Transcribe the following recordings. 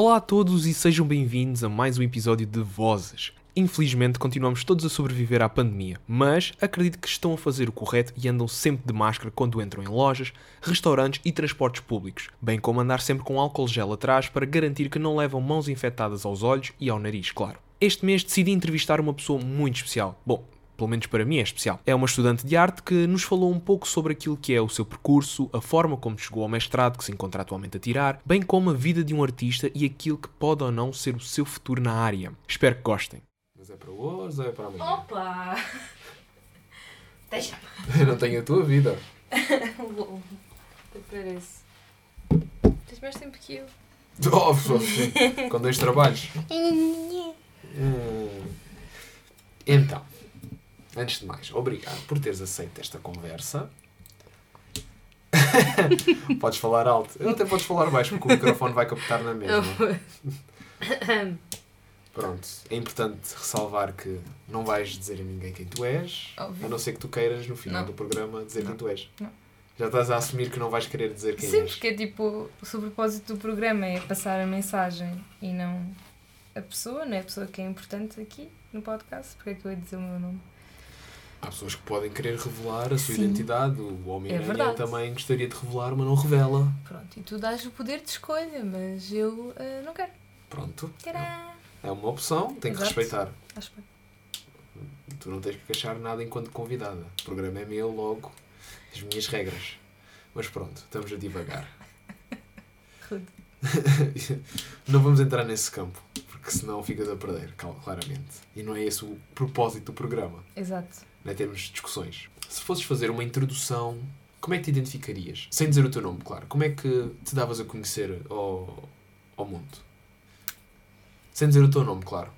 Olá a todos e sejam bem-vindos a mais um episódio de Vozes. Infelizmente continuamos todos a sobreviver à pandemia, mas acredito que estão a fazer o correto e andam sempre de máscara quando entram em lojas, restaurantes e transportes públicos, bem como andar sempre com álcool gel atrás para garantir que não levam mãos infectadas aos olhos e ao nariz, claro. Este mês decidi entrevistar uma pessoa muito especial. Bom, pelo menos para mim é especial. É uma estudante de arte que nos falou um pouco sobre aquilo que é o seu percurso, a forma como chegou ao mestrado que se encontra atualmente a tirar, bem como a vida de um artista e aquilo que pode ou não ser o seu futuro na área. Espero que gostem. Mas é para hoje ou é para amanhã? Opa! Deixa-me. Eu não tenho a tua vida. Uou. Até parece. Tens mais tempo que eu. Oh, sim. Com dois trabalhos. Hum. Então, antes de mais, obrigado por teres aceito esta conversa. podes falar alto. Eu até podes falar baixo porque o microfone vai captar na mesma. Pronto, é importante ressalvar que não vais dizer a ninguém quem tu és, Óbvio. a não ser que tu queiras no final Não. do programa dizer Não. quem tu és. Não. Já estás a assumir que não vais querer dizer quem Sim, és. porque tipo, o propósito do programa é passar a mensagem e não a pessoa, não é a pessoa que é importante aqui no podcast. Porque é que eu ia dizer o meu nome? Há pessoas que podem querer revelar a sua Sim. identidade. O Homem-Aranha verdade. também gostaria de revelar, mas não revela. Pronto, e tu dás o poder de escolha, mas eu ah, não quero. Pronto. Tcharam! É uma opção, tem que Exato. respeitar. Acho bem. Tu não tens que achar nada enquanto convidada. O programa é meu, logo, as minhas regras. Mas pronto, estamos a divagar. Rude. não vamos entrar nesse campo, porque senão ficas a perder, claramente. E não é esse o propósito do programa, Exato. Não é termos discussões. Se fosses fazer uma introdução, como é que te identificarias? Sem dizer o teu nome, claro. Como é que te davas a conhecer ao, ao mundo? Sem dizer o teu nome, claro.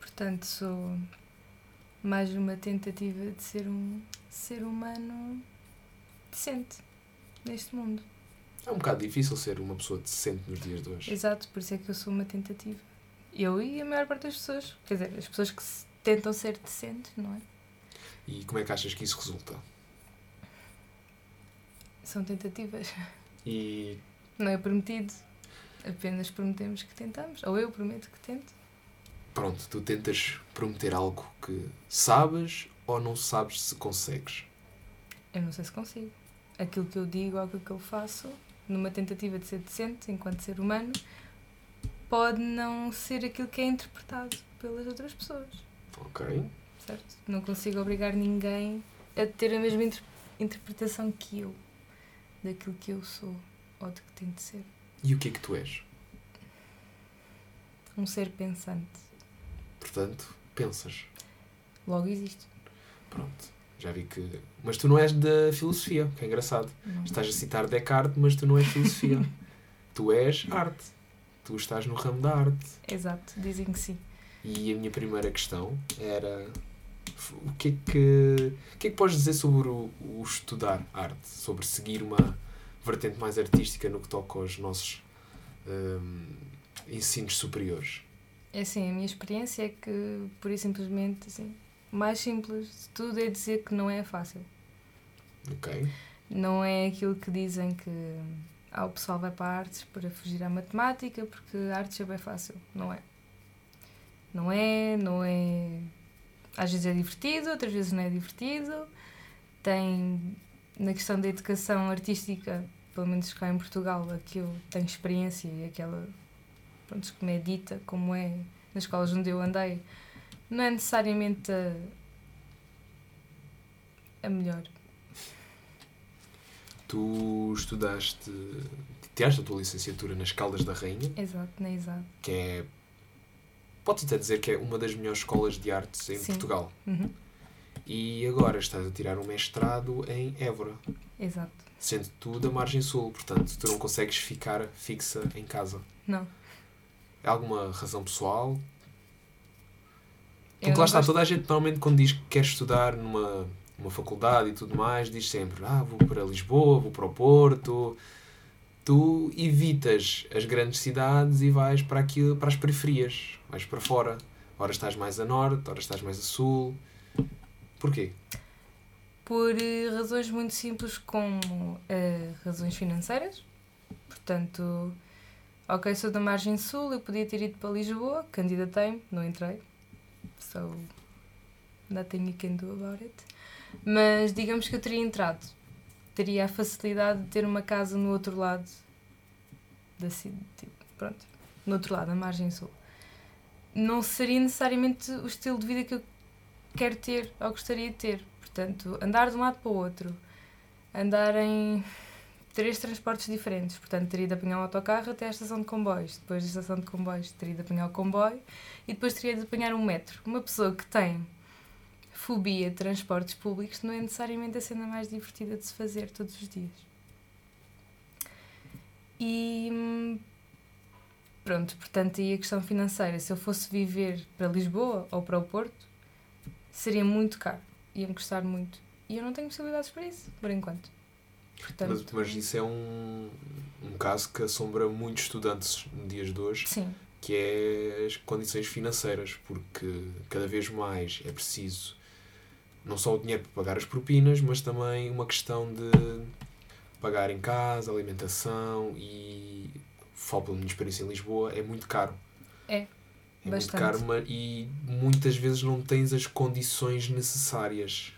Portanto, sou mais uma tentativa de ser um ser humano decente neste mundo. É um bocado difícil ser uma pessoa decente nos dias de hoje. Exato, por isso é que eu sou uma tentativa. Eu e a maior parte das pessoas. Quer dizer, as pessoas que se- tentam ser decentes, não é? E como é que achas que isso resulta? São tentativas. E Não é prometido. Apenas prometemos que tentamos. Ou eu prometo que tento. pronto, tu tentas prometer algo que sabes ou não sabes se consegues. Eu não sei se consigo. Aquilo que eu digo ou aquilo que eu faço, numa tentativa de ser decente enquanto ser humano, pode não ser aquilo que é interpretado pelas outras pessoas. Ok? Certo? Não consigo obrigar ninguém a ter a mesma inter- interpretação que eu daquilo que eu sou ou de que tento ser. E o que é que tu és? Um ser pensante. Portanto, pensas. Logo existe. Pronto. Já vi que. Mas tu não és da filosofia, que é engraçado. Não. Estás a citar Descartes, mas tu não és filosofia. tu és arte. Tu estás no ramo da arte. Exato, dizem que sim. E a minha primeira questão era o que é que, o que, é que podes dizer sobre o, o estudar arte? Sobre seguir uma vertente mais artística no que toca aos nossos hum, ensinos superiores? É assim, a minha experiência é que, por e simplesmente, assim, o mais simples de tudo é dizer que não é fácil. Ok? Não é aquilo que dizem que ah, o pessoal vai para artes para fugir à matemática, porque artes é bem fácil. Não é. Não é, não é. Às vezes é divertido, outras vezes não é divertido. Tem, na questão da educação artística, pelo menos cá em Portugal, a que eu tenho experiência e aquela, pronto, que me é dita, como é nas escolas onde eu andei, não é necessariamente a, a melhor. Tu estudaste, tiraste a tua licenciatura nas Caldas da Rainha, Exato, na exato. que é, podes até dizer que é uma das melhores escolas de artes em Sim. Portugal. Uhum. E agora estás a tirar um mestrado em Évora. Exato. Sendo tu da margem sul, portanto, tu não consegues ficar fixa em casa. Não. É alguma razão pessoal? Eu Porque lá está, gosto- toda a gente normalmente quando diz que quer estudar numa, numa faculdade e tudo mais, diz sempre, ah, vou para Lisboa, vou para o Porto. Tu evitas as grandes cidades e vais para, aquilo, para as periferias, vais para fora. Ora estás mais a norte, ora estás mais a sul. Porquê? Por eh, razões muito simples, como eh, razões financeiras. Portanto, ok, sou da margem sul, eu podia ter ido para Lisboa, candidatei-me, não entrei. So, nothing you can do about it. Mas digamos que eu teria entrado. Teria a facilidade de ter uma casa no outro lado da cidade. Tipo, pronto, no outro lado, a margem sul. Não seria necessariamente o estilo de vida que eu quero ter ou gostaria de ter. Portanto, andar de um lado para o outro, andar em três transportes diferentes. Portanto, teria de apanhar um autocarro até à estação de comboios. Depois da estação de comboios, teria de apanhar o comboio e depois teria de apanhar um metro. Uma pessoa que tem fobia de transportes públicos não é necessariamente a cena mais divertida de se fazer todos os dias. E pronto, portanto, aí a questão financeira, se eu fosse viver para Lisboa ou para o Porto, seria muito caro, ia-me custar muito. E eu não tenho possibilidades para isso, por enquanto. Portanto, mas, mas isso é um, um caso que assombra muitos estudantes nos dias de hoje, sim. que é as condições financeiras, porque cada vez mais é preciso não só o dinheiro para pagar as propinas, mas também uma questão de pagar em casa, alimentação e falo pela minha experiência em Lisboa, é muito caro. É. É Bastante. muito caro e muitas vezes não tens as condições necessárias.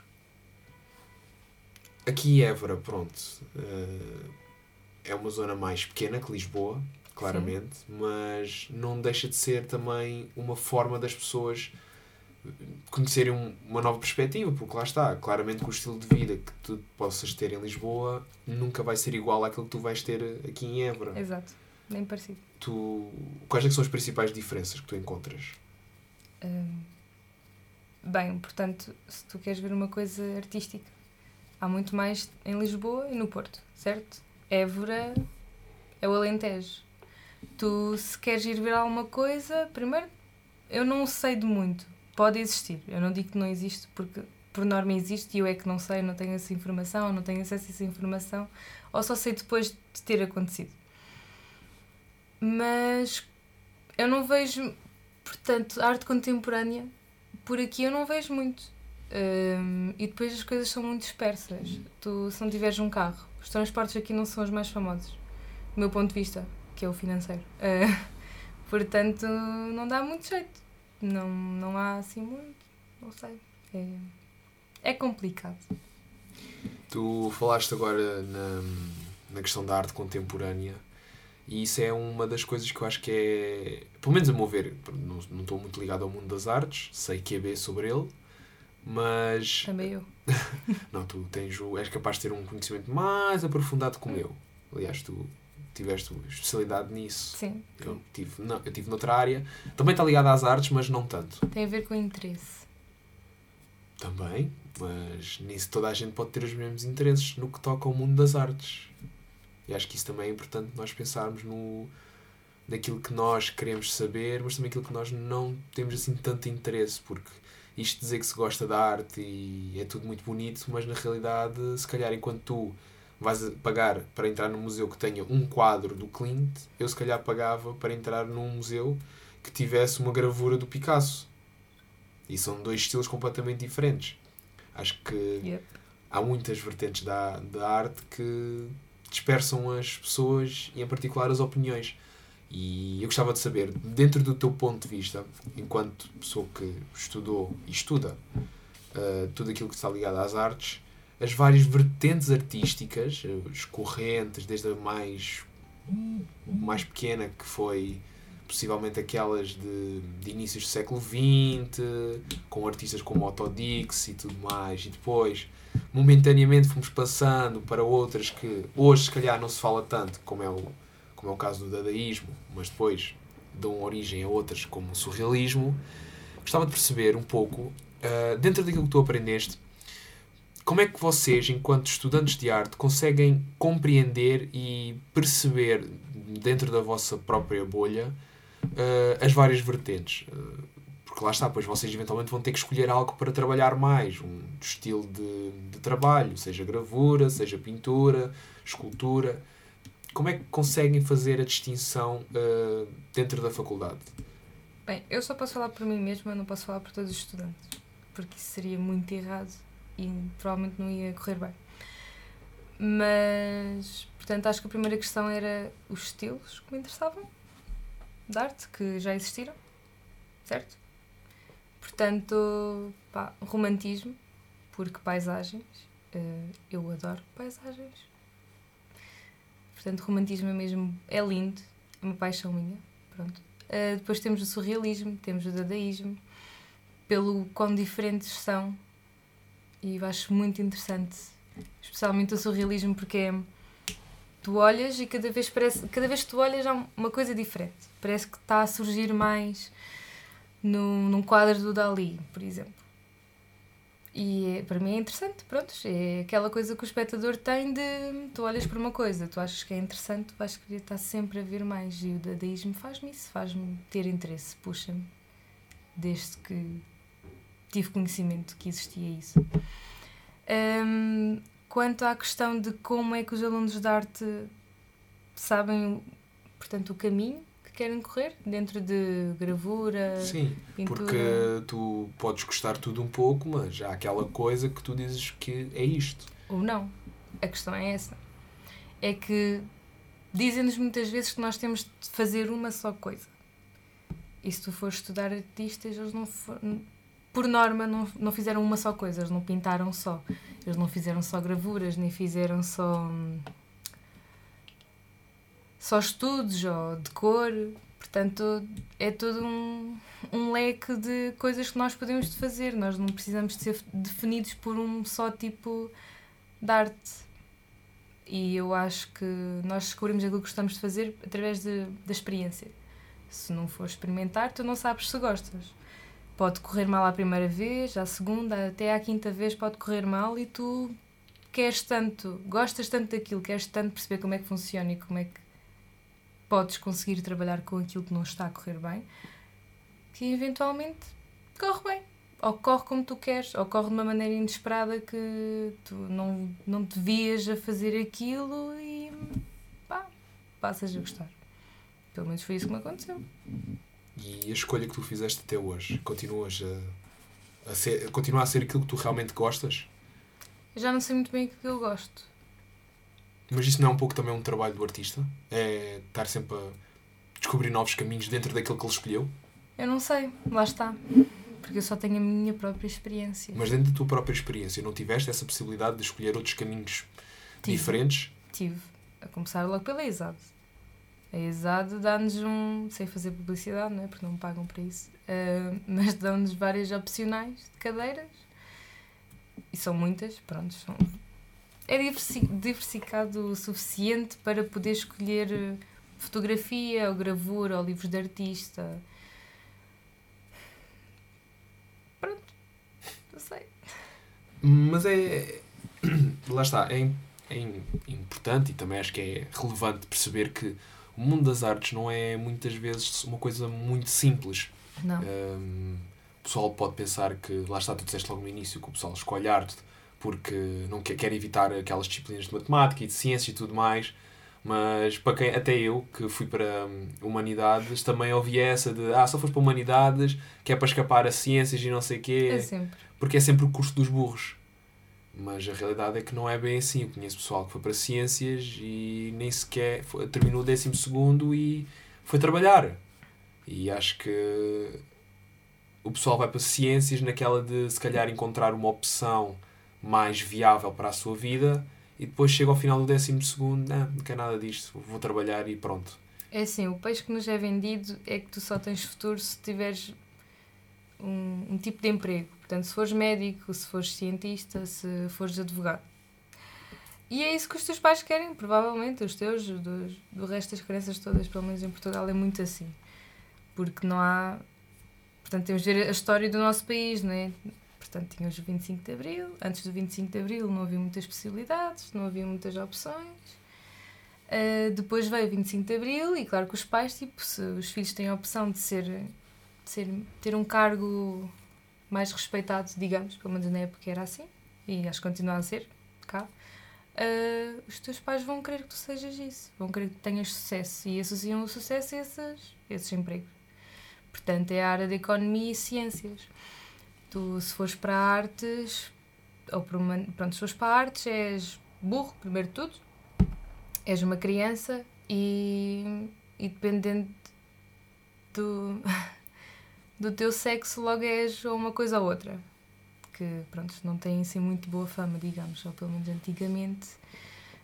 Aqui Évora, pronto, uh, é uma zona mais pequena que Lisboa, claramente, Sim. mas não deixa de ser também uma forma das pessoas conhecerem uma nova perspectiva, porque lá está, claramente que o estilo de vida que tu possas ter em Lisboa nunca vai ser igual àquilo que tu vais ter aqui em Évora. Exato, nem parecido. Tu, quais é são as principais diferenças que tu encontras? Hum, bem, portanto, se tu queres ver uma coisa artística, há muito mais em Lisboa e no Porto, certo? Évora é o Alentejo. Tu, se queres ir ver alguma coisa, primeiro, eu não sei de muito pode existir. Eu não digo que não existe, porque por norma existe e eu é que não sei, não tenho essa informação, não tenho acesso a essa informação, ou só sei depois de ter acontecido. Mas eu não vejo, portanto, arte contemporânea, por aqui eu não vejo muito. Um, e depois as coisas são muito dispersas. Tu, se não tiveres um carro, os transportes aqui não são os mais famosos, do meu ponto de vista, que é o financeiro. Uh, portanto, não dá muito jeito. Não, não há assim muito, não sei. É, é complicado. Tu falaste agora na, na questão da arte contemporânea e isso é uma das coisas que eu acho que é, pelo menos a meu ver, não, não estou muito ligado ao mundo das artes, sei que é bem sobre ele, mas. Também eu. não, tu tens, és capaz de ter um conhecimento mais aprofundado como eu. Aliás, tu tiveste especialidade nisso. Sim. Eu tive, não, eu tive noutra área. Também está ligado às artes, mas não tanto. Tem a ver com interesse. Também, mas nisso toda a gente pode ter os mesmos interesses no que toca ao mundo das artes. E acho que isso também é importante nós pensarmos no naquilo que nós queremos saber, mas também aquilo que nós não temos assim tanto interesse, porque isto dizer que se gosta da arte e é tudo muito bonito, mas na realidade, se calhar enquanto tu vais pagar para entrar num museu que tenha um quadro do Clint, eu se calhar pagava para entrar num museu que tivesse uma gravura do Picasso. E são dois estilos completamente diferentes. Acho que yep. há muitas vertentes da, da arte que dispersam as pessoas e, em particular, as opiniões. E eu gostava de saber, dentro do teu ponto de vista, enquanto pessoa que estudou e estuda uh, tudo aquilo que está ligado às artes, as várias vertentes artísticas, as correntes, desde a mais, mais pequena, que foi possivelmente aquelas de, de inícios do século XX, com artistas como Otto Dix e tudo mais, e depois, momentaneamente, fomos passando para outras que hoje, se calhar, não se fala tanto, como é o, como é o caso do dadaísmo, mas depois dão origem a outras, como o surrealismo. Gostava de perceber um pouco, uh, dentro daquilo que tu aprendeste, como é que vocês, enquanto estudantes de arte, conseguem compreender e perceber, dentro da vossa própria bolha, uh, as várias vertentes? Uh, porque lá está, pois vocês eventualmente vão ter que escolher algo para trabalhar mais, um estilo de, de trabalho, seja gravura, seja pintura, escultura. Como é que conseguem fazer a distinção uh, dentro da faculdade? Bem, eu só posso falar por mim mesma, não posso falar por todos os estudantes, porque isso seria muito errado e provavelmente não ia correr bem. Mas, portanto, acho que a primeira questão era os estilos que me interessavam. de arte que já existiram, certo? Portanto, pá, romantismo, porque paisagens, uh, eu adoro paisagens. Portanto, romantismo é mesmo, é lindo, é uma paixão minha, pronto. Uh, depois temos o surrealismo, temos o dadaísmo, pelo quão diferentes são, e eu acho muito interessante, especialmente o surrealismo, porque é tu olhas e cada vez parece cada vez que tu olhas há uma coisa diferente. Parece que está a surgir mais no, num quadro do Dali por exemplo. E é, para mim é interessante pronto é aquela coisa que o espectador tem de tu olhas para uma coisa tu achas que é interessante tu vais querer estar sempre a ver mais. E o dadaísmo faz-me isso faz-me ter interesse puxa-me desde que tive conhecimento que existia isso um, Quanto à questão de como é que os alunos de arte sabem, portanto, o caminho que querem correr dentro de gravura, Sim, pintura. porque tu podes gostar tudo um pouco, mas há aquela coisa que tu dizes que é isto. Ou não. A questão é essa. É que dizem-nos muitas vezes que nós temos de fazer uma só coisa. E se tu fores estudar artistas, eles não for, por norma não, não fizeram uma só coisa, eles não pintaram só. Eles não fizeram só gravuras, nem fizeram só. só estudos ou de cor. Portanto, é todo um, um leque de coisas que nós podemos fazer. Nós não precisamos de ser definidos por um só tipo de arte. E eu acho que nós descobrimos aquilo que gostamos de fazer através de, da experiência. Se não for experimentar, tu não sabes se gostas pode correr mal a primeira vez, à segunda, até à quinta vez pode correr mal e tu queres tanto, gostas tanto daquilo, queres tanto perceber como é que funciona e como é que podes conseguir trabalhar com aquilo que não está a correr bem, que eventualmente corre bem. Ou corre como tu queres, ou corre de uma maneira inesperada que tu não, não devias a fazer aquilo e pá, passas a gostar. Pelo menos foi isso que me aconteceu. E a escolha que tu fizeste até hoje, continuas a, a ser, continua a ser aquilo que tu realmente gostas? Eu já não sei muito bem o que eu gosto. Mas isso não é um pouco também um trabalho do artista? É estar sempre a descobrir novos caminhos dentro daquilo que ele escolheu? Eu não sei, lá está. Porque eu só tenho a minha própria experiência. Mas dentro da tua própria experiência, não tiveste essa possibilidade de escolher outros caminhos Tive. diferentes? Tive. A começar logo pela ESAD. A ESAD dá-nos um. sem fazer publicidade, não é? Porque não me pagam para isso. Uh, mas dão-nos várias opcionais de cadeiras. E são muitas, pronto. São, é diversificado o suficiente para poder escolher eh, fotografia, ou gravura, ou livros de artista. Pronto. Não sei. Mas é. Lá está. É, é importante e também acho que é relevante perceber que o mundo das artes não é muitas vezes uma coisa muito simples. Não. Um, o pessoal pode pensar que, lá está, tu disseste logo no início que o pessoal escolhe arte porque não quer, quer evitar aquelas disciplinas de matemática e de ciência e tudo mais, mas para quem, até eu, que fui para hum, humanidades, também ouvi essa de ah, só foste para humanidades, que é para escapar a ciências e não sei o quê. É sempre. Porque é sempre o curso dos burros. Mas a realidade é que não é bem assim. Eu conheço pessoal que foi para ciências e nem sequer foi, terminou o décimo segundo e foi trabalhar. E acho que o pessoal vai para ciências naquela de se calhar encontrar uma opção mais viável para a sua vida e depois chega ao final do décimo segundo, não, não quer nada disto, vou trabalhar e pronto. É assim, o peixe que nos é vendido é que tu só tens futuro se tiveres um, um tipo de emprego. Portanto, se fores médico, se fores cientista, se fores advogado. E é isso que os teus pais querem, provavelmente, os teus, do, do resto das crianças todas, pelo menos em Portugal, é muito assim. Porque não há. Portanto, temos de ver a história do nosso país, não é? Portanto, tínhamos o 25 de Abril. Antes do 25 de Abril não havia muitas possibilidades, não havia muitas opções. Uh, depois veio o 25 de Abril e, claro que os pais, tipo, se os filhos têm a opção de ser ser, ter um cargo mais respeitado, digamos, pelo menos na época era assim, e acho que continua a ser cá, uh, os teus pais vão querer que tu sejas isso, vão querer que tenhas sucesso e associam o sucesso a esses, esses empregos. Portanto, é a área de economia e ciências. Tu, se fores para artes, ou para uma, pronto, se fores para artes, és burro, primeiro de tudo, és uma criança e, e dependendo do, do teu sexo logo és ou uma coisa ou outra. Que, pronto, não têm assim muito boa fama, digamos, ou pelo menos antigamente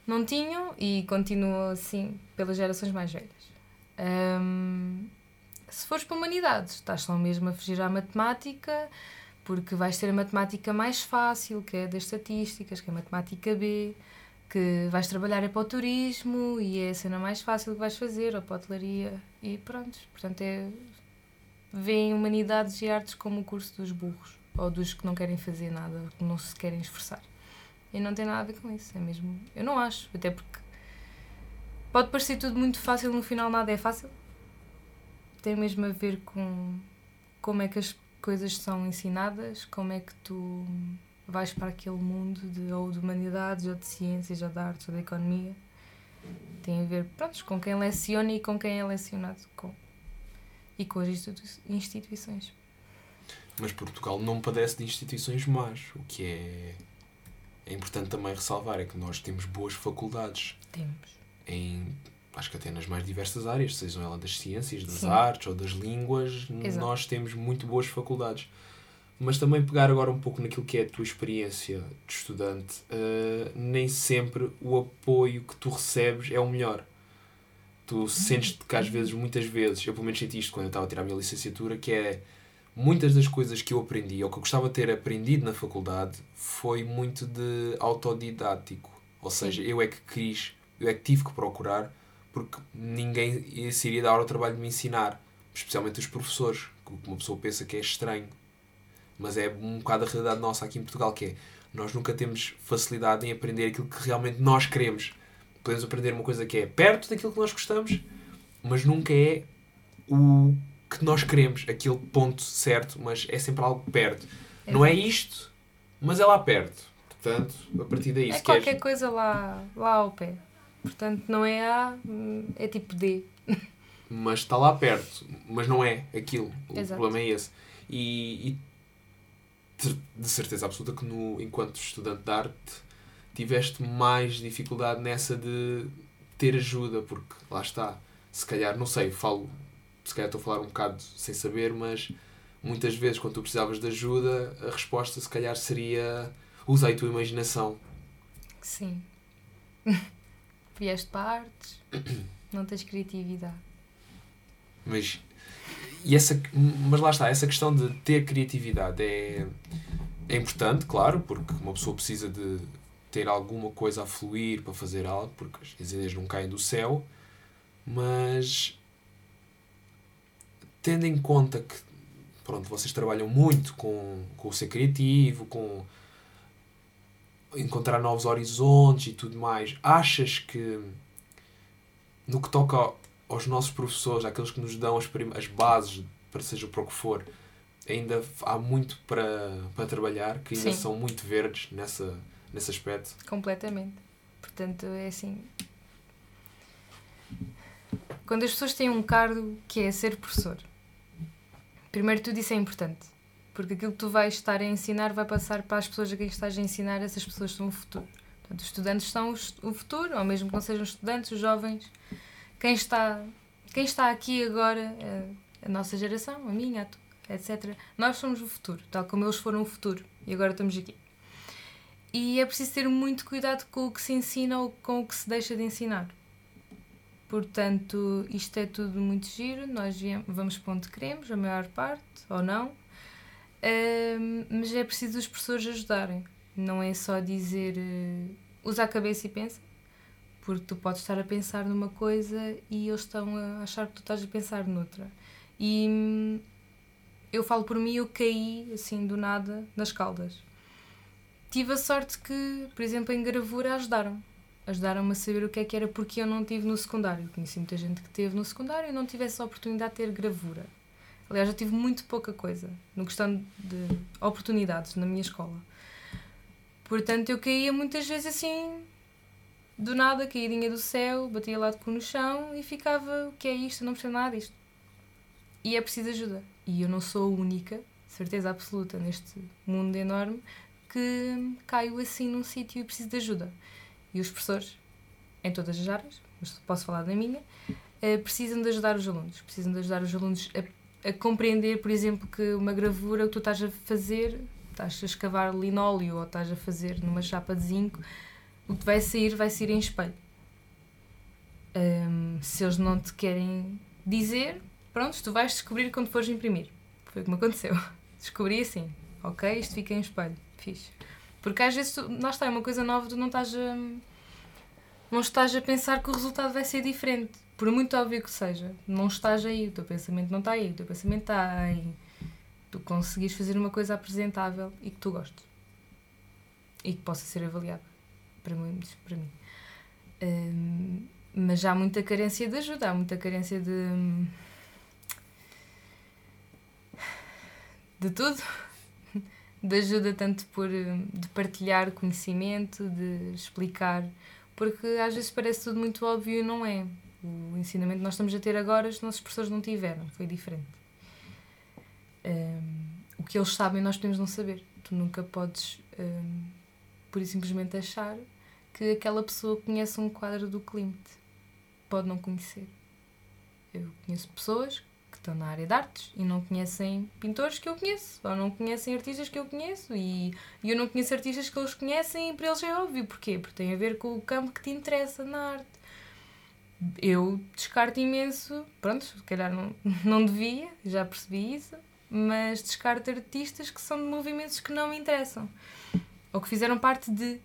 não tinham e continuam assim pelas gerações mais velhas. Um, se fores para humanidades, estás só mesmo a fugir à matemática, porque vais ter a matemática mais fácil, que é das estatísticas, que é a matemática B, que vais trabalhar é para o turismo e é a cena mais fácil que vais fazer, ou para a hotelaria, e pronto. Portanto, é. Vêem humanidades e artes como o curso dos burros, ou dos que não querem fazer nada, que não se querem esforçar. E não tem nada a ver com isso, é mesmo. Eu não acho, até porque pode parecer tudo muito fácil, no final nada é fácil. Tem mesmo a ver com como é que as coisas são ensinadas, como é que tu vais para aquele mundo de, ou de humanidades, ou de ciências, ou de artes, ou de economia. Tem a ver, pronto, com quem leciona e com quem é lecionado com. E com as instituições. Mas Portugal não padece de instituições más, o que é é importante também ressalvar é que nós temos boas faculdades. Temos. Em, acho que até nas mais diversas áreas, sejam elas das ciências, das Sim. artes ou das línguas, Exato. nós temos muito boas faculdades. Mas também pegar agora um pouco naquilo que é a tua experiência de estudante, uh, nem sempre o apoio que tu recebes é o melhor. Tu sentes-te que às vezes, muitas vezes, eu pelo menos senti isto quando eu estava a tirar a minha licenciatura, que é muitas das coisas que eu aprendi, ou que eu gostava de ter aprendido na faculdade, foi muito de autodidático. Ou seja, eu é que quis, eu é que tive que procurar, porque ninguém se iria dar o trabalho de me ensinar, especialmente os professores, que uma pessoa pensa que é estranho. Mas é um bocado a realidade nossa aqui em Portugal, que é nós nunca temos facilidade em aprender aquilo que realmente nós queremos. Podemos aprender uma coisa que é perto daquilo que nós gostamos, mas nunca é o que nós queremos, aquele ponto certo, mas é sempre algo perto. É. Não é isto, mas é lá perto. Portanto, a partir daí, é qualquer queres... coisa lá, lá ao pé. Portanto, não é A, é tipo D. Mas está lá perto, mas não é aquilo. O Exato. problema é esse. E, e, de certeza absoluta que no, enquanto estudante de arte tiveste mais dificuldade nessa de ter ajuda, porque lá está, se calhar, não sei, falo se calhar estou a falar um bocado sem saber, mas muitas vezes quando tu precisavas de ajuda, a resposta se calhar seria usa a tua imaginação. Sim. Vieste para artes, não tens criatividade. Mas, e essa, mas lá está, essa questão de ter criatividade é, é importante, claro, porque uma pessoa precisa de ter alguma coisa a fluir para fazer algo, porque as ideias não caem do céu, mas tendo em conta que pronto, vocês trabalham muito com, com o ser criativo, com encontrar novos horizontes e tudo mais, achas que no que toca aos nossos professores, aqueles que nos dão as, as bases para seja para o que for, ainda há muito para, para trabalhar, que ainda Sim. são muito verdes nessa, nesse aspecto? Completamente. Portanto, é assim. Quando as pessoas têm um cargo que é ser professor, primeiro tudo isso é importante. Porque aquilo que tu vais estar a ensinar vai passar para as pessoas a quem estás a ensinar, essas pessoas são o futuro. Portanto, os estudantes são o futuro, ou mesmo que não sejam estudantes, os jovens. Quem está, quem está aqui agora, é a nossa geração, a minha, a etc. Nós somos o futuro, tal como eles foram o futuro. E agora estamos aqui. E é preciso ter muito cuidado com o que se ensina ou com o que se deixa de ensinar. Portanto, isto é tudo muito giro, nós vamos para onde queremos, a maior parte, ou não, um, mas é preciso os professores ajudarem. Não é só dizer uh, usa a cabeça e pensa, porque tu podes estar a pensar numa coisa e eles estão a achar que tu estás a pensar noutra. E hum, eu falo por mim, eu caí assim do nada nas caldas. Tive a sorte que, por exemplo, em gravura ajudaram ajudaram-me a saber o que é que era porque eu não tive no secundário. Conheci muita gente que teve no secundário e não tivesse a oportunidade de ter gravura. Aliás, eu tive muito pouca coisa no questão de oportunidades na minha escola. Portanto, eu caía muitas vezes assim, do nada, caidinha do céu, batia lá de cu no chão e ficava: o que é isto? Eu não percebo nada disto. E é preciso ajuda. E eu não sou a única, certeza absoluta, neste mundo enorme, que caio assim num sítio e preciso de ajuda e os professores, em todas as áreas, mas posso falar da minha, uh, precisam de ajudar os alunos. Precisam de ajudar os alunos a, a, compreender, por exemplo, que uma gravura que tu estás a fazer, estás a escavar linóleo ou estás a fazer numa chapa de zinco, o que vai sair vai sair em espelho. Um, se eles não te querem dizer, pronto, tu vais descobrir quando fores imprimir. Foi o que me aconteceu. Descobri assim, ok, isto fica em espelho, fixe. Porque às vezes, lá está, é uma coisa nova, tu não estás a, não estás a pensar que o resultado vai ser diferente. Por muito óbvio que seja, não estás aí, o teu pensamento não está aí, o teu pensamento está em tu conseguires fazer uma coisa apresentável e que tu gostes. E que possa ser avaliada. Para mim. Para mim. Um, mas há muita carência de ajuda, há muita carência de. de tudo. De ajuda tanto por de partilhar conhecimento, de explicar, porque às vezes parece tudo muito óbvio e não é. O ensinamento que nós estamos a ter agora, os nossos professores não tiveram, foi diferente. Um, o que eles sabem, nós podemos não saber. Tu nunca podes, um, por simplesmente, achar que aquela pessoa conhece um quadro do Klimt pode não conhecer. Eu conheço pessoas estão na área de artes e não conhecem pintores que eu conheço, ou não conhecem artistas que eu conheço, e, e eu não conheço artistas que eles conhecem, e para eles é óbvio. Porquê? Porque tem a ver com o campo que te interessa na arte. Eu descarto imenso, pronto, se calhar não, não devia, já percebi isso, mas descarto artistas que são de movimentos que não me interessam, ou que fizeram parte de,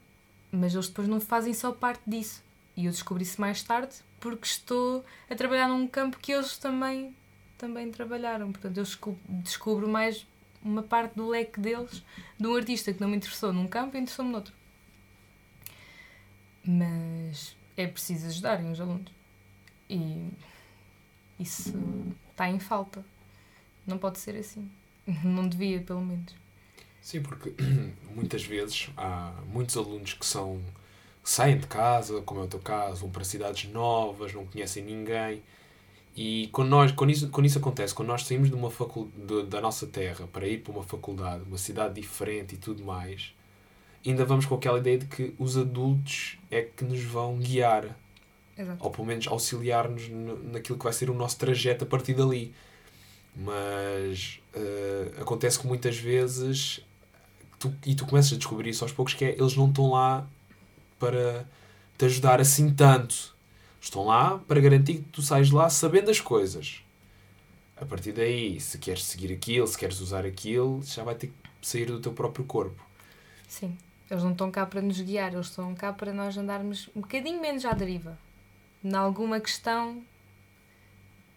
mas eles depois não fazem só parte disso. E eu descobri isso mais tarde porque estou a trabalhar num campo que eles também, também trabalharam. Portanto, eu descubro mais uma parte do leque deles de um artista que não me interessou num campo e interessou-me noutro. Mas é preciso ajudarem os alunos. E isso está em falta. Não pode ser assim. Não devia, pelo menos. Sim, porque muitas vezes há muitos alunos que são saem de casa, como é o teu caso, vão para cidades novas, não conhecem ninguém. E quando, nós, quando, isso, quando isso acontece, quando nós saímos de uma facul de, da nossa terra para ir para uma faculdade, uma cidade diferente e tudo mais, ainda vamos com aquela ideia de que os adultos é que nos vão guiar. Exato. Ou pelo menos auxiliar-nos naquilo que vai ser o nosso trajeto a partir dali. Mas uh, acontece que muitas vezes, tu, e tu começas a descobrir isso aos poucos, que é eles não estão lá para te ajudar assim tanto. Estão lá para garantir que tu sais lá sabendo as coisas. A partir daí, se queres seguir aquilo, se queres usar aquilo, já vai ter que sair do teu próprio corpo. Sim. Eles não estão cá para nos guiar, eles estão cá para nós andarmos um bocadinho menos à deriva. Em alguma questão,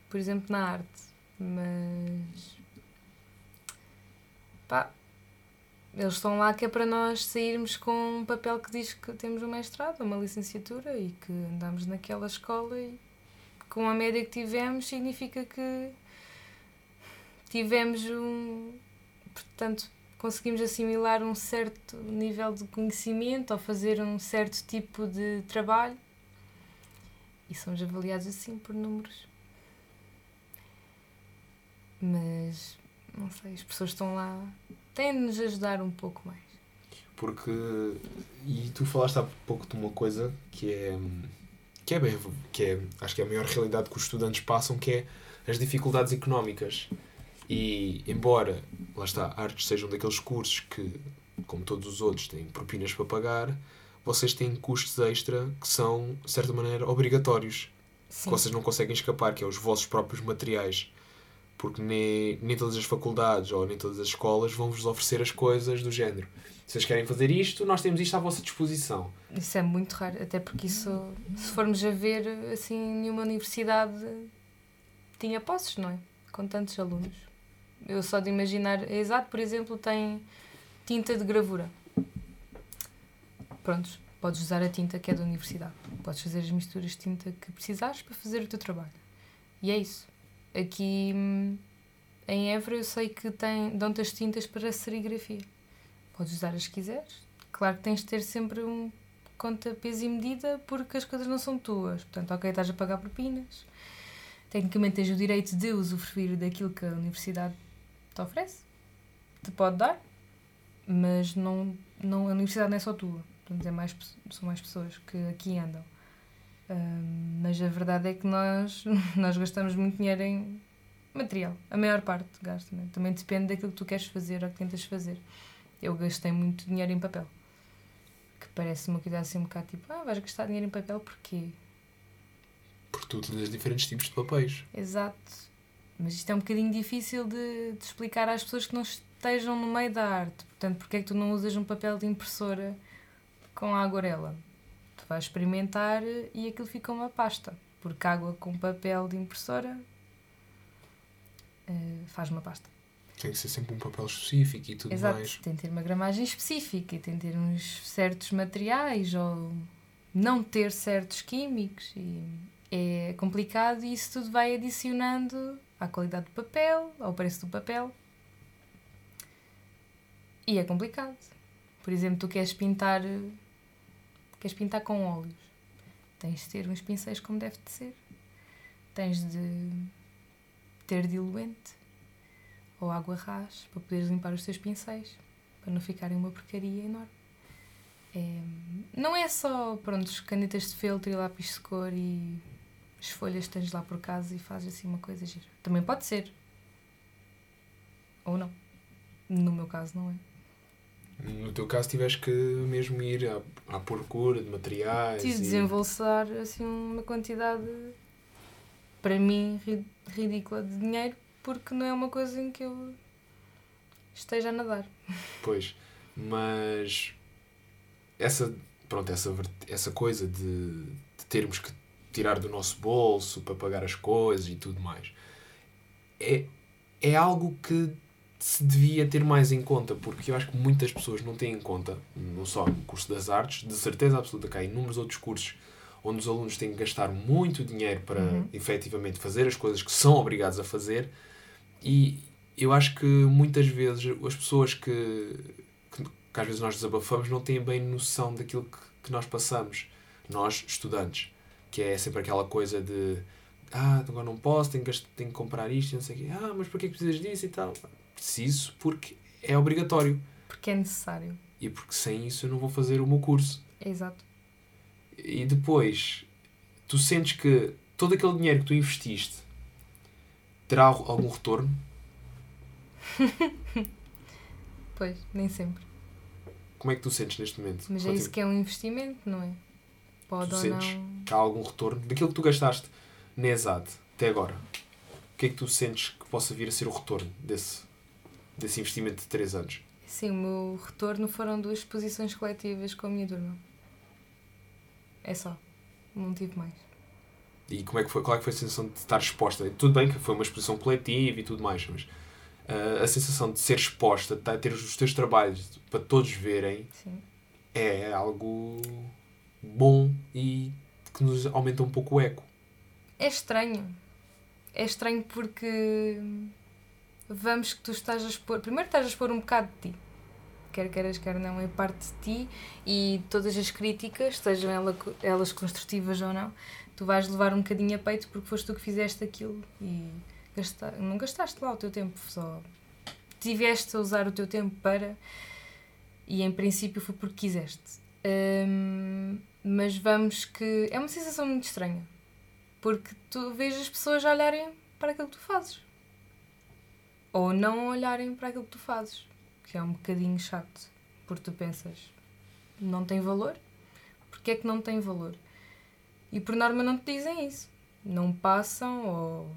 por exemplo, na arte. Mas. pá, eles estão lá que é para nós sairmos com um papel que diz que temos um mestrado, uma licenciatura e que andamos naquela escola e com a média que tivemos significa que tivemos um. Portanto, conseguimos assimilar um certo nível de conhecimento ou fazer um certo tipo de trabalho e somos avaliados assim por números. Mas, não sei, as pessoas estão lá tem de nos ajudar um pouco mais. Porque, e tu falaste há pouco de uma coisa que é, que é bem, que é, acho que é a maior realidade que os estudantes passam, que é as dificuldades económicas. E, embora, lá está, artes sejam daqueles cursos que, como todos os outros, têm propinas para pagar, vocês têm custos extra que são, de certa maneira, obrigatórios. Sim. Que vocês não conseguem escapar, que é os vossos próprios materiais porque nem, nem todas as faculdades ou nem todas as escolas vão vos oferecer as coisas do género. Se vocês querem fazer isto, nós temos isto à vossa disposição. Isso é muito raro, até porque isso, se formos a ver, assim, nenhuma universidade tinha posses, não é? Com tantos alunos. Eu só de imaginar, Exato, por exemplo, tem tinta de gravura. Prontos, podes usar a tinta que é da universidade. Podes fazer as misturas de tinta que precisares para fazer o teu trabalho. E é isso. Aqui em Évora eu sei que tem, dão-te as tintas para serigrafia. Podes usar as que quiseres. Claro que tens de ter sempre um conta, peso e medida porque as coisas não são tuas. Portanto, ok, estás a pagar propinas. Tecnicamente tens o direito de usufruir daquilo que a universidade te oferece. Te pode dar. Mas não, não, a universidade não é só tua. Portanto, é mais, são mais pessoas que aqui andam. Um, mas a verdade é que nós, nós gastamos muito dinheiro em material. A maior parte gasta. Né? Também depende daquilo que tu queres fazer ou que tentas fazer. Eu gastei muito dinheiro em papel. Que parece uma coisa assim um bocado tipo, ah, vais gastar dinheiro em papel porquê? Porque tu utilizas diferentes tipos de papéis. Exato. Mas isto é um bocadinho difícil de, de explicar às pessoas que não estejam no meio da arte. Portanto, porque é que tu não usas um papel de impressora com a aguarela? Tu vais experimentar e aquilo fica uma pasta. Porque água com papel de impressora uh, faz uma pasta. Tem que ser sempre um papel específico e tudo Exato. mais. Tem que ter uma gramagem específica e tem que ter uns certos materiais ou não ter certos químicos e é complicado e isso tudo vai adicionando à qualidade do papel, ao preço do papel. E é complicado. Por exemplo, tu queres pintar queres pintar com óleos. Tens de ter uns pincéis como deve de ser. Tens de ter diluente ou água ras para poderes limpar os teus pincéis, para não ficarem uma porcaria enorme. É, não é só, pronto, canetas de feltro e lápis de cor e as folhas que tens lá por casa e fazes assim uma coisa gira. Também pode ser. Ou não. No meu caso, não é. No teu caso, tiveste que mesmo ir à, à procura de materiais. Tive de desembolsar assim, uma quantidade, para mim, ridícula de dinheiro, porque não é uma coisa em que eu esteja a nadar. Pois, mas essa, pronto, essa, essa coisa de, de termos que tirar do nosso bolso para pagar as coisas e tudo mais. É, é algo que se devia ter mais em conta, porque eu acho que muitas pessoas não têm em conta, não só no curso das artes, de certeza absoluta que há inúmeros outros cursos onde os alunos têm que gastar muito dinheiro para uhum. efetivamente fazer as coisas que são obrigados a fazer, e eu acho que muitas vezes as pessoas que, que, que às vezes nós desabafamos não têm bem noção daquilo que, que nós passamos, nós estudantes que é sempre aquela coisa de ah, agora não posso, tenho que, tenho que comprar isto, não sei o quê. Ah, mas porquê que precisas disso e tal? Preciso porque é obrigatório. Porque é necessário. E porque sem isso eu não vou fazer o meu curso. Exato. E depois, tu sentes que todo aquele dinheiro que tu investiste terá algum retorno? pois, nem sempre. Como é que tu sentes neste momento? Mas é isso que é um investimento, não é? Pode tu ou sentes não. que há algum retorno daquilo que tu gastaste na ESAD até agora? O que é que tu sentes que possa vir a ser o retorno desse, desse investimento de 3 anos? Sim, o meu retorno foram duas exposições coletivas com a minha turma. É só. Não tive mais. E como é que foi, qual é que foi a sensação de estar exposta? Tudo bem que foi uma exposição coletiva e tudo mais, mas uh, a sensação de ser exposta, de ter os teus trabalhos para todos verem, Sim. é algo bom e que nos aumenta um pouco o eco. É estranho. É estranho porque vamos que tu estás a expor. Primeiro estás a expor um bocado de ti. Quer queiras, quer não, é parte de ti e todas as críticas, sejam elas construtivas ou não, tu vais levar um bocadinho a peito porque foste tu que fizeste aquilo e não gastaste lá o teu tempo, só tiveste a usar o teu tempo para e em princípio foi porque quiseste. Hum, mas vamos que. É uma sensação muito estranha. Porque tu vês as pessoas olharem para aquilo que tu fazes. Ou não olharem para aquilo que tu fazes. Que é um bocadinho chato. Porque tu pensas, não tem valor? Porquê é que não tem valor? E por norma não te dizem isso. Não passam ou,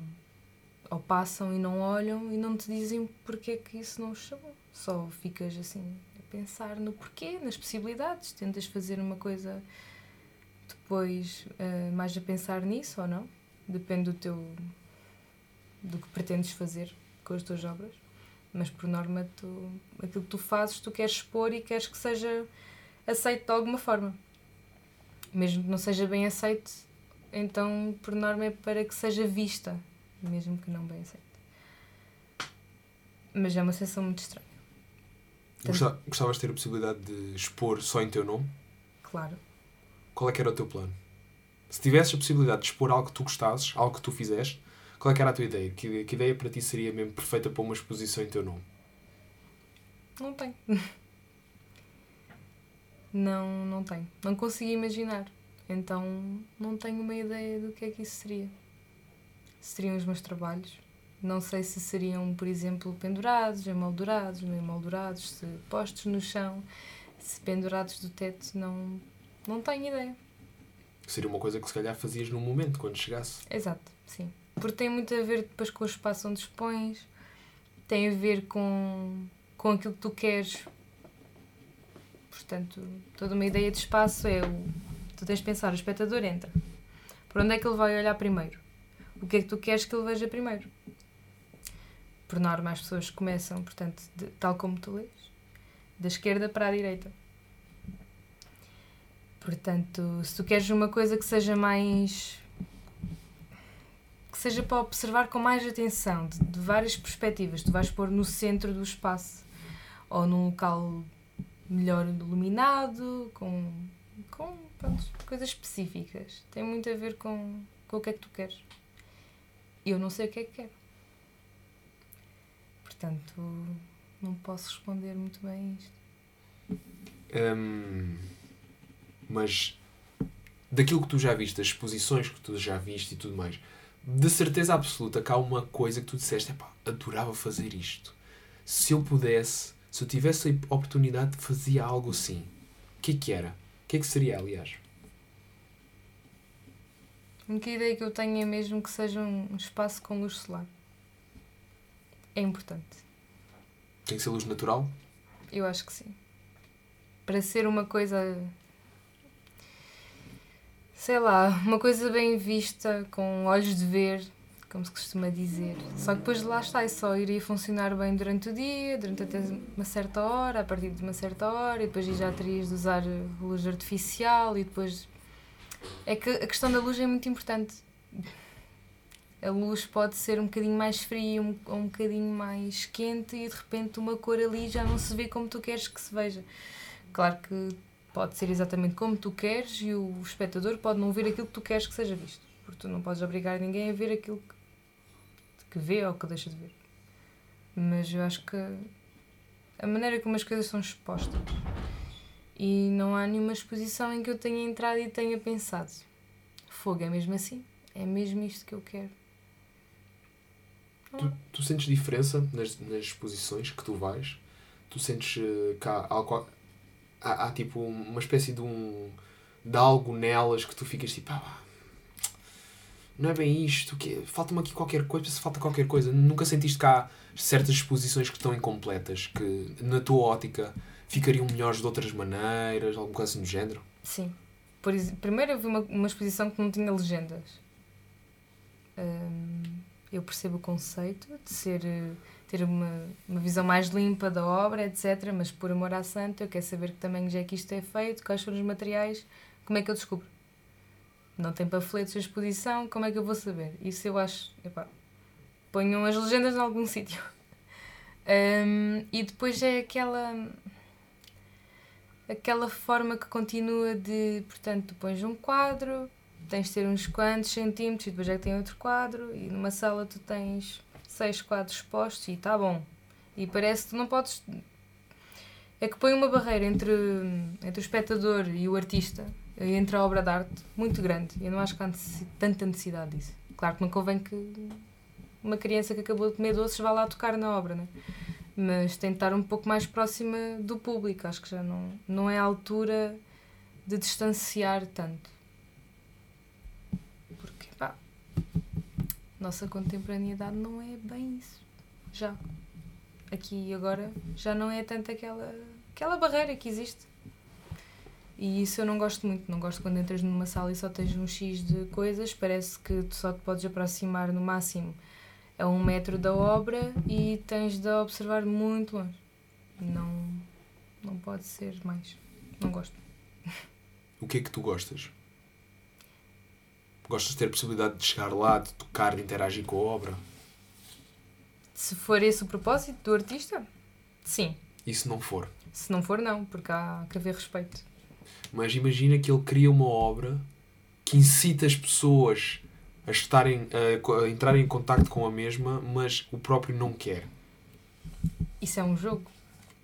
ou passam e não olham e não te dizem porque é que isso não os chamou. Só ficas assim a pensar no porquê, nas possibilidades. Tentas fazer uma coisa depois uh, mais a pensar nisso ou não. Depende do teu do que pretendes fazer com as tuas obras. Mas por norma tu, aquilo que tu fazes tu queres expor e queres que seja aceito de alguma forma. Mesmo que não seja bem aceito, então por norma é para que seja vista, mesmo que não bem aceito. Mas é uma sensação muito estranha. Gostavas de ter a possibilidade de expor só em teu nome? Claro qual é que era o teu plano? Se tivesses a possibilidade de expor algo que tu gostasses, algo que tu fizeste, qual é que era a tua ideia? Que, que ideia para ti seria mesmo perfeita para uma exposição em teu nome? Não tenho. Não, não tenho. Não consigo imaginar. Então não tenho uma ideia do que é que isso seria. Seriam os meus trabalhos. Não sei se seriam, por exemplo, pendurados, emoldurados, não emoldurados, se postos no chão, se pendurados do teto, não, não tenho ideia. Seria uma coisa que se calhar fazias no momento, quando chegasse. Exato, sim. Porque tem muito a ver depois com o espaço onde expões, tem a ver com, com aquilo que tu queres. Portanto, toda uma ideia de espaço é o. Tu tens de pensar, o espectador entra. Por onde é que ele vai olhar primeiro? O que é que tu queres que ele veja primeiro? Por norma, as pessoas começam, portanto, de, tal como tu lês, da esquerda para a direita. Portanto, se tu queres uma coisa que seja mais. Seja para observar com mais atenção, de, de várias perspectivas, tu vais pôr no centro do espaço ou num local melhor iluminado, com, com pronto, coisas específicas. Tem muito a ver com, com o que é que tu queres. Eu não sei o que é que quero. Portanto, não posso responder muito bem isto. Hum, mas daquilo que tu já viste, das exposições que tu já viste e tudo mais, de certeza absoluta que há uma coisa que tu disseste, epá, adorava fazer isto. Se eu pudesse, se eu tivesse a oportunidade, fazia algo assim. O que é que era? O que é que seria, aliás? A única ideia que eu tenho é mesmo que seja um espaço com luz solar. É importante. Tem que ser luz natural? Eu acho que sim. Para ser uma coisa. Sei lá, uma coisa bem vista, com olhos de ver, como se costuma dizer. Só que depois de lá está, e só iria funcionar bem durante o dia, durante até uma certa hora, a partir de uma certa hora, e depois já terias de usar luz artificial, e depois. É que a questão da luz é muito importante. A luz pode ser um bocadinho mais fria um, ou um bocadinho mais quente, e de repente uma cor ali já não se vê como tu queres que se veja. Claro que pode ser exatamente como tu queres, e o espectador pode não ver aquilo que tu queres que seja visto. Porque tu não podes obrigar ninguém a ver aquilo que que vê ou que deixa de ver. Mas eu acho que a maneira como as coisas são expostas e não há nenhuma exposição em que eu tenha entrado e tenha pensado fogo, é mesmo assim? É mesmo isto que eu quero? Tu, tu sentes diferença nas, nas exposições que tu vais? Tu sentes uh, que há, há, há, tipo uma espécie de um de algo nelas que tu ficas tipo ah, não é bem isto, que falta-me aqui qualquer coisa, se falta qualquer coisa. Nunca sentiste que há certas exposições que estão incompletas, que na tua ótica ficariam melhores de outras maneiras, alguma coisa assim do género? Sim. Por, primeiro eu vi uma, uma exposição que não tinha legendas. Hum, eu percebo o conceito de ser ter uma, uma visão mais limpa da obra, etc. Mas por amor à santa, eu quero saber que tamanhos é que isto é feito, quais foram os materiais, como é que eu descubro? não tem panfletos de exposição, como é que eu vou saber? Isso eu acho, epá, ponham as legendas em algum sítio. Um, e depois é aquela aquela forma que continua de, portanto, tu pões um quadro, tens de ter uns quantos centímetros e depois é que tem outro quadro e numa sala tu tens seis quadros expostos e está bom. E parece que não podes... É que põe uma barreira entre, entre o espectador e o artista entre a obra de arte muito grande. Eu não acho que há tanta necessidade disso. Claro que não convém que uma criança que acabou de comer doces vá lá tocar na obra, né? mas estar um pouco mais próxima do público. Acho que já não, não é a altura de distanciar tanto. Porque, pá, nossa contemporaneidade não é bem isso. Já. Aqui e agora já não é tanto aquela, aquela barreira que existe. E isso eu não gosto muito. Não gosto quando entras numa sala e só tens um X de coisas. Parece que tu só te podes aproximar no máximo a um metro da obra e tens de observar muito longe. Não, não pode ser mais. Não gosto. O que é que tu gostas? Gostas de ter a possibilidade de chegar lá, de tocar, de interagir com a obra? Se for esse o propósito do artista, sim. E se não for? Se não for, não, porque há que haver respeito. Mas imagina que ele cria uma obra que incita as pessoas a, estarem, a, a entrarem em contacto com a mesma, mas o próprio não quer. Isso é um jogo.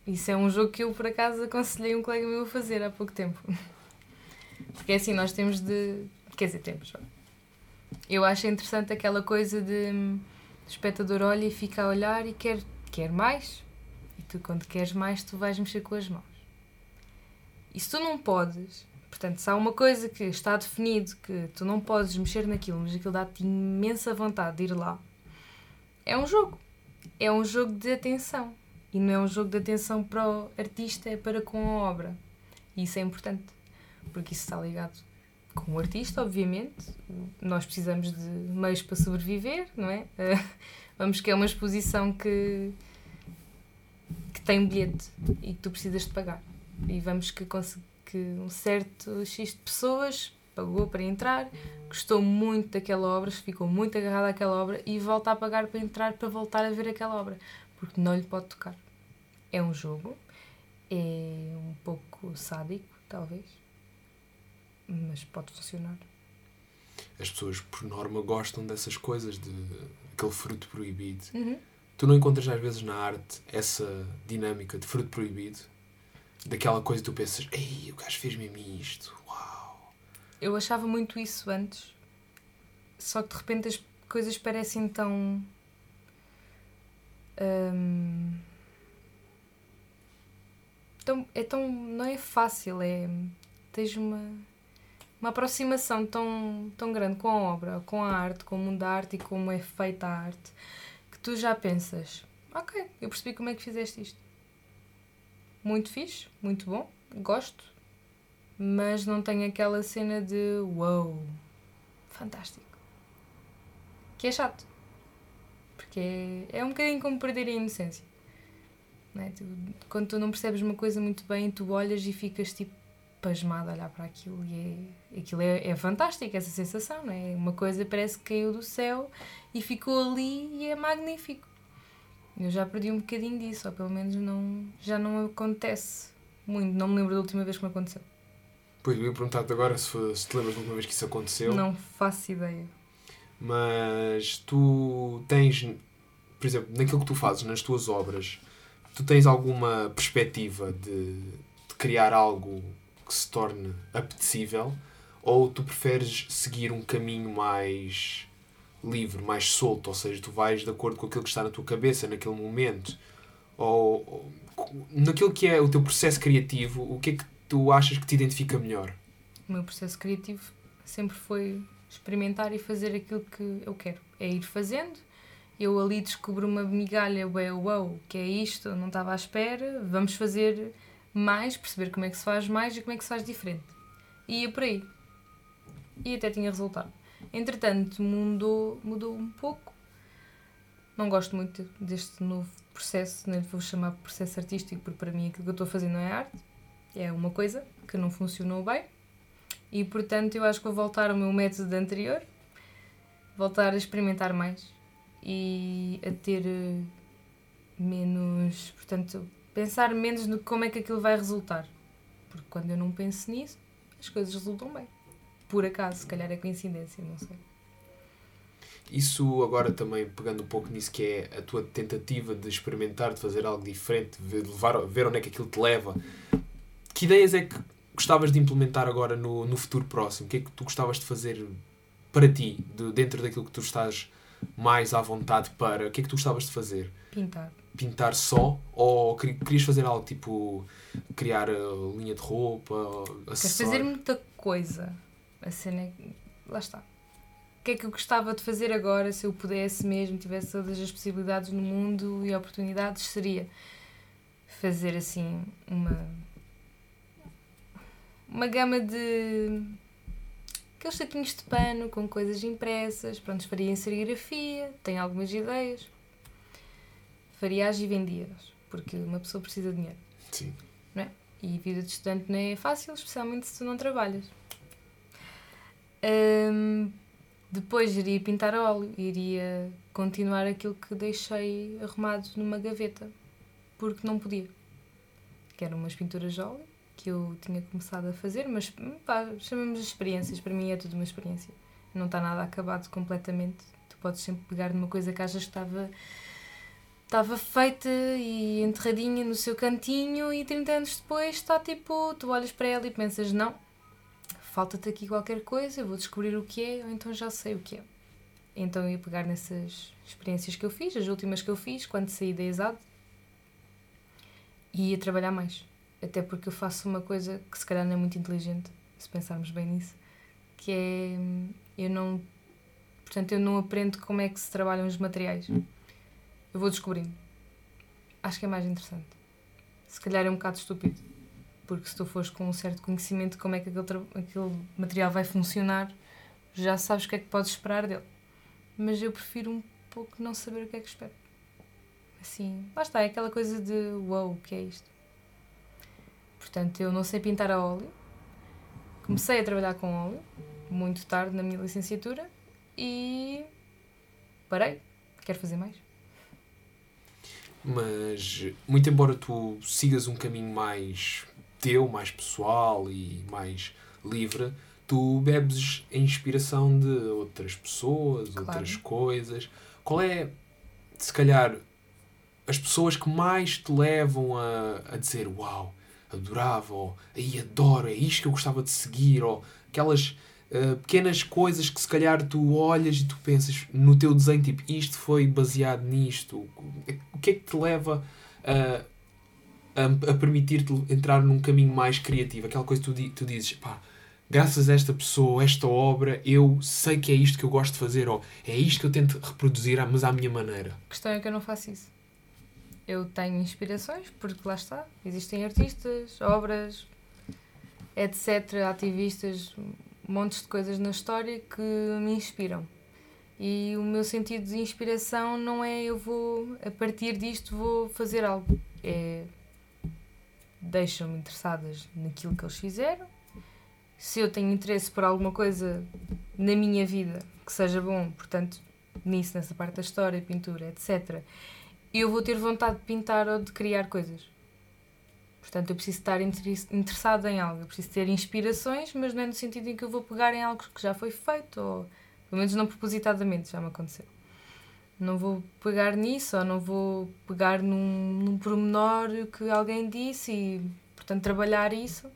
Isso é um jogo que eu, por acaso, aconselhei um colega meu a fazer há pouco tempo. Porque é assim, nós temos de. Quer dizer, temos. Eu acho interessante aquela coisa de. O espectador olha e fica a olhar e quer, quer mais. E tu, quando queres mais, tu vais mexer com as mãos. E se tu não podes, portanto, se há uma coisa que está definido que tu não podes mexer naquilo, mas aquilo dá-te imensa vontade de ir lá, é um jogo. É um jogo de atenção. E não é um jogo de atenção para o artista, é para com a obra. E isso é importante, porque isso está ligado com o artista, obviamente. Nós precisamos de meios para sobreviver, não é? Vamos que é uma exposição que, que tem um bilhete e que tu precisas de pagar. E vamos que, que um certo X de pessoas pagou para entrar, gostou muito daquela obra, ficou muito agarrado àquela obra e volta a pagar para entrar para voltar a ver aquela obra, porque não lhe pode tocar. É um jogo, é um pouco sádico, talvez, mas pode funcionar. As pessoas, por norma, gostam dessas coisas, de aquele fruto proibido. Uhum. Tu não encontras às vezes na arte essa dinâmica de fruto proibido? Daquela coisa que tu pensas, ei, o gajo fez mesmo isto, uau. Eu achava muito isso antes, só que de repente as coisas parecem tão. Hum, tão é tão. não é fácil, é. tens uma. Uma aproximação tão, tão grande com a obra, com a arte, com o mundo da arte e como é feita a arte, que tu já pensas, ok, eu percebi como é que fizeste isto. Muito fixe, muito bom, gosto, mas não tem aquela cena de wow, fantástico. Que é chato. Porque é, é um bocadinho como perder a inocência. É? tu, quando tu não percebes uma coisa muito bem, tu olhas e ficas tipo pasmado a olhar para aquilo e é, aquilo é, é fantástico, essa sensação, não é? Uma coisa parece que caiu do céu e ficou ali e é magnífico. Eu já perdi um bocadinho disso, ou pelo menos não, já não acontece muito. Não me lembro da última vez que me aconteceu. Pois, eu ia perguntar-te agora se, se te lembras da última vez que isso aconteceu. Não faço ideia. Mas tu tens, por exemplo, naquilo que tu fazes, nas tuas obras, tu tens alguma perspectiva de, de criar algo que se torne apetecível? Ou tu preferes seguir um caminho mais livre, mais solto? Ou seja, tu vais de acordo com aquilo que está na tua cabeça naquele momento? Ou, ou naquilo que é o teu processo criativo, o que é que tu achas que te identifica melhor? O meu processo criativo sempre foi experimentar e fazer aquilo que eu quero. É ir fazendo. Eu ali descubro uma migalha, uau, uau, que é isto, não estava à espera, vamos fazer mais, perceber como é que se faz mais e como é que se faz diferente. E ia por aí. E até tinha resultado. Entretanto, mudou, mudou um pouco. Não gosto muito deste novo processo, nem vou chamar processo artístico, porque para mim aquilo que eu estou a fazer não é arte. É uma coisa que não funcionou bem. E portanto, eu acho que vou voltar ao meu método anterior, voltar a experimentar mais e a ter eh, menos. Portanto, pensar menos no como é que aquilo vai resultar. Porque quando eu não penso nisso, as coisas resultam bem. Por acaso, se calhar é coincidência, não sei. Isso agora também pegando um pouco nisso que é a tua tentativa de experimentar, de fazer algo diferente, de levar, ver onde é que aquilo te leva. Que ideias é que gostavas de implementar agora no, no futuro próximo? O que é que tu gostavas de fazer para ti, de, dentro daquilo que tu estás mais à vontade para? O que é que tu gostavas de fazer? Pintar. Pintar só? Ou querias fazer algo tipo criar linha de roupa? Queres fazer muita coisa. A cena é. Lá está. O que é que eu gostava de fazer agora se eu pudesse mesmo, tivesse todas as possibilidades no mundo e oportunidades? Seria fazer assim uma uma gama de aqueles saquinhos de pano com coisas impressas, pronto, faria em serigrafia, tenho algumas ideias. Faria-as e vendia-as, porque uma pessoa precisa de dinheiro. Sim. Não é? E vida de estudante não é fácil, especialmente se tu não trabalhas. Hum, depois iria pintar a óleo, iria continuar aquilo que deixei arrumado numa gaveta, porque não podia. Que eram umas pinturas de óleo que eu tinha começado a fazer, mas pá, chamamos de experiências, para mim é tudo uma experiência. Não está nada acabado completamente. Tu podes sempre pegar numa coisa que achas que estava, estava feita e enterradinha no seu cantinho e 30 anos depois está tipo, tu olhas para ela e pensas, não, falta-te aqui qualquer coisa, eu vou descobrir o que é, ou então já sei o que é. Então eu ia pegar nessas experiências que eu fiz, as últimas que eu fiz, quando saí da ESAD, e ia trabalhar mais. Até porque eu faço uma coisa que se calhar não é muito inteligente, se pensarmos bem nisso, que é eu não portanto eu não aprendo como é que se trabalham os materiais. Eu vou descobrindo. Acho que é mais interessante. Se calhar é um bocado estúpido, porque se tu fores com um certo conhecimento de como é que aquele, aquele material vai funcionar, já sabes o que é que podes esperar dele. Mas eu prefiro um pouco não saber o que é que espero. Assim, lá está, é aquela coisa de wow, o que é isto? Portanto, eu não sei pintar a óleo. Comecei a trabalhar com óleo muito tarde na minha licenciatura e parei. Quero fazer mais. Mas, muito embora tu sigas um caminho mais teu, mais pessoal e mais livre, tu bebes a inspiração de outras pessoas, claro. outras coisas. Qual é, se calhar, as pessoas que mais te levam a, a dizer uau, adorava, ou aí adoro, é isto que eu gostava de seguir, ou aquelas uh, pequenas coisas que se calhar tu olhas e tu pensas no teu desenho, tipo, isto foi baseado nisto. O que é que te leva a, a, a permitir-te entrar num caminho mais criativo? Aquela coisa que tu, tu dizes, pá, graças a esta pessoa, esta obra, eu sei que é isto que eu gosto de fazer, ou é isto que eu tento reproduzir, mas à minha maneira. A questão é que eu não faço isso. Eu tenho inspirações, porque lá está, existem artistas, obras, etc., ativistas, montes de coisas na história que me inspiram. E o meu sentido de inspiração não é eu vou, a partir disto, vou fazer algo. É. deixam-me interessadas naquilo que eles fizeram se eu tenho interesse por alguma coisa na minha vida que seja bom, portanto, nisso, nessa parte da história, pintura, etc., eu vou ter vontade de pintar ou de criar coisas. Portanto, eu preciso estar interessada em algo, eu preciso ter inspirações, mas não é no sentido em que eu vou pegar em algo que já foi feito, ou pelo menos não propositadamente, já me aconteceu. Não vou pegar nisso, ou não vou pegar num, num pormenor que alguém disse e, portanto, trabalhar isso.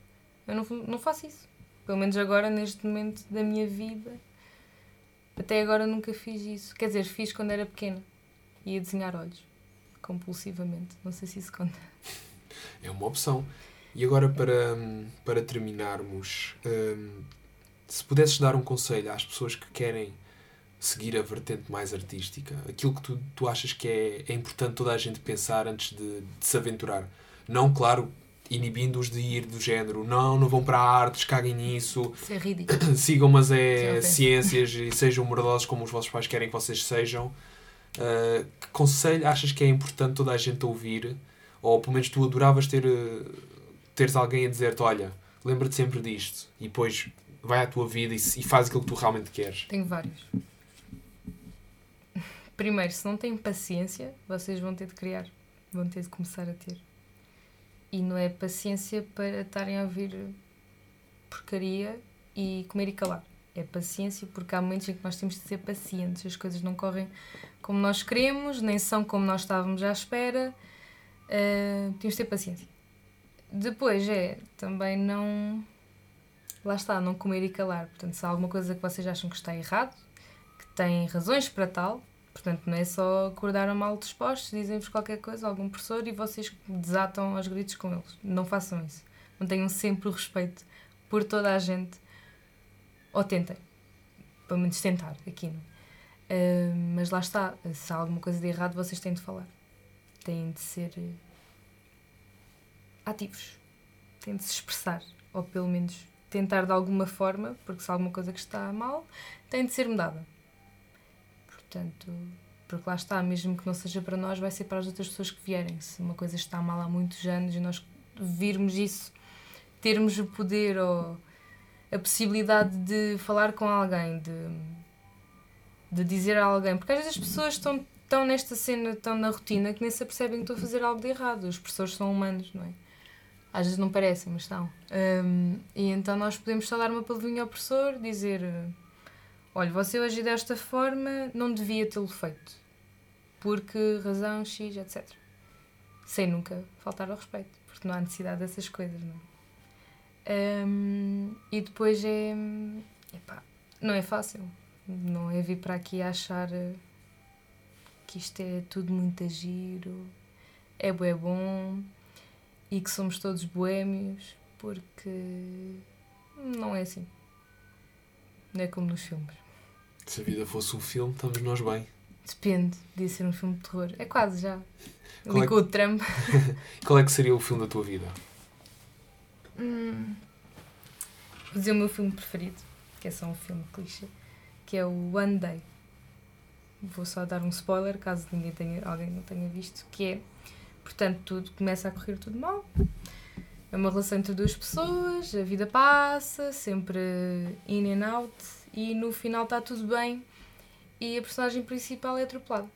Eu não, não faço isso. Pelo menos agora, neste momento da minha vida. Até agora nunca fiz isso. Quer dizer, fiz quando era pequena. Ia desenhar olhos. Compulsivamente. Não sei se isso conta. É uma opção. E agora, para, para terminarmos, hum, se pudesses dar um conselho às pessoas que querem seguir a vertente mais artística, aquilo que tu, tu achas que é, é importante toda a gente pensar antes de, de se aventurar. Não, claro, inibindo-os de ir do género, não, não vão para a artes, caguem nisso. Isso é ridículo. Sigam, mas é ciências e sejam mordosos como os vossos pais querem que vocês sejam. Uh, que conselho achas que é importante toda a gente ouvir? Ou pelo menos tu adoravas ter uh, teres alguém a dizer-te, olha, lembra-te sempre disto. E depois vai à tua vida e, e faz aquilo que tu realmente queres. Tenho vários. Primeiro, se não têm paciência, vocês vão ter de criar. Vão ter de começar a ter. E não é paciência para estarem a ouvir porcaria e comer e calar. É paciência porque há momentos em que nós temos de ser pacientes. As coisas não correm como nós queremos, nem são como nós estávamos à espera. Uh, temos de ter paciência. Depois é também não. Lá está, não comer e calar. Portanto, se há alguma coisa que vocês acham que está errado, que têm razões para tal, Portanto, não é só acordaram mal dispostos, dizem-vos qualquer coisa, algum professor, e vocês desatam aos gritos com eles. Não façam isso. Mantenham sempre o respeito por toda a gente. Ou tentem. Pelo menos tentar, aqui não. Uh, mas lá está. Se há alguma coisa de errado, vocês têm de falar. Têm de ser uh, ativos. Têm de se expressar. Ou pelo menos tentar de alguma forma, porque se há alguma coisa que está mal, tem de ser mudada. Portanto, porque lá está, mesmo que não seja para nós, vai ser para as outras pessoas que vierem. Se uma coisa está mal há muitos anos e nós virmos isso, termos o poder ou a possibilidade de falar com alguém, de, de dizer a alguém, porque às vezes as pessoas estão tão nesta cena, estão na rotina, que nem se apercebem que estão a fazer algo de errado. Os professores são humanos, não é? Às vezes não parecem, mas estão. Um, e então nós podemos só dar uma palavrinha ao professor, dizer olha, você hoje desta forma não devia tê-lo feito. Porque razão X, etc. Sem nunca faltar ao respeito, porque não há necessidade dessas coisas, não Um, e depois é. Epá, não é fácil. Não é vir para aqui achar que isto é tudo muito giro, é bué bom e que somos todos boémios, porque não é assim. Não é como nos filmes. Se a vida fosse um filme, estamos nós bem. Depende de ser um filme de terror. É quase já. Ali é o Trump. Qual é que seria o filme da tua vida? Hum, vou dizer o meu filme preferido, que é só um filme clichê, que é o One Day. Vou só dar um spoiler, caso ninguém tenha, alguém não tenha visto, que é, portanto, tudo começa a correr tudo mal. É uma relação entre duas pessoas, a vida passa, sempre in and out, e no final está tudo bem e a personagem principal é atropelada.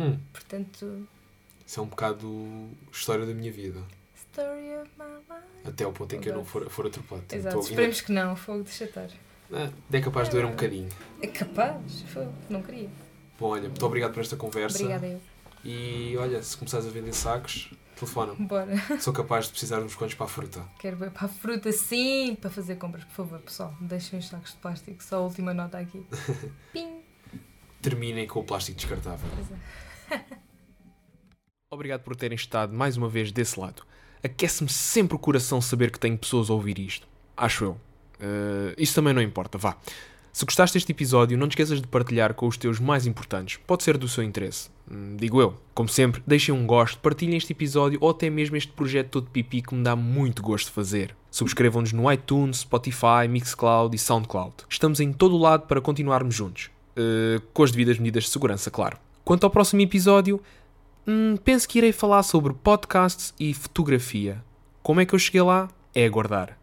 Hum. Portanto. Isso é um bocado história da minha vida. Story of my life. Até ao ponto em que eu não for, for atropelado. Exato, Estou esperemos ainda... que não, fogo de chatar. Ah, é capaz de doer um bocadinho. É capaz, não queria. Bom, olha, muito obrigado por esta conversa. Obrigada eu. E olha, se começares a vender sacos, telefona-me. Bora. Sou capaz de precisar de uns quantos para a fruta. Quero ver para a fruta, sim, para fazer compras, por favor, pessoal. Deixem os sacos de plástico, só a última nota aqui. Pim! Terminem com o plástico descartável. É. Obrigado por terem estado mais uma vez desse lado. Aquece-me sempre o coração saber que tenho pessoas a ouvir isto. Acho eu. Uh, isso também não importa, vá. Se gostaste deste episódio, não te esqueças de partilhar com os teus mais importantes. Pode ser do seu interesse. Hum, digo eu. Como sempre, deixem um gosto, partilhem este episódio ou até mesmo este projeto todo pipi que me dá muito gosto de fazer. Subscrevam-nos no iTunes, Spotify, Mixcloud e Soundcloud. Estamos em todo o lado para continuarmos juntos. Uh, com as devidas medidas de segurança, claro. Quanto ao próximo episódio, hum, penso que irei falar sobre podcasts e fotografia. Como é que eu cheguei lá? É aguardar.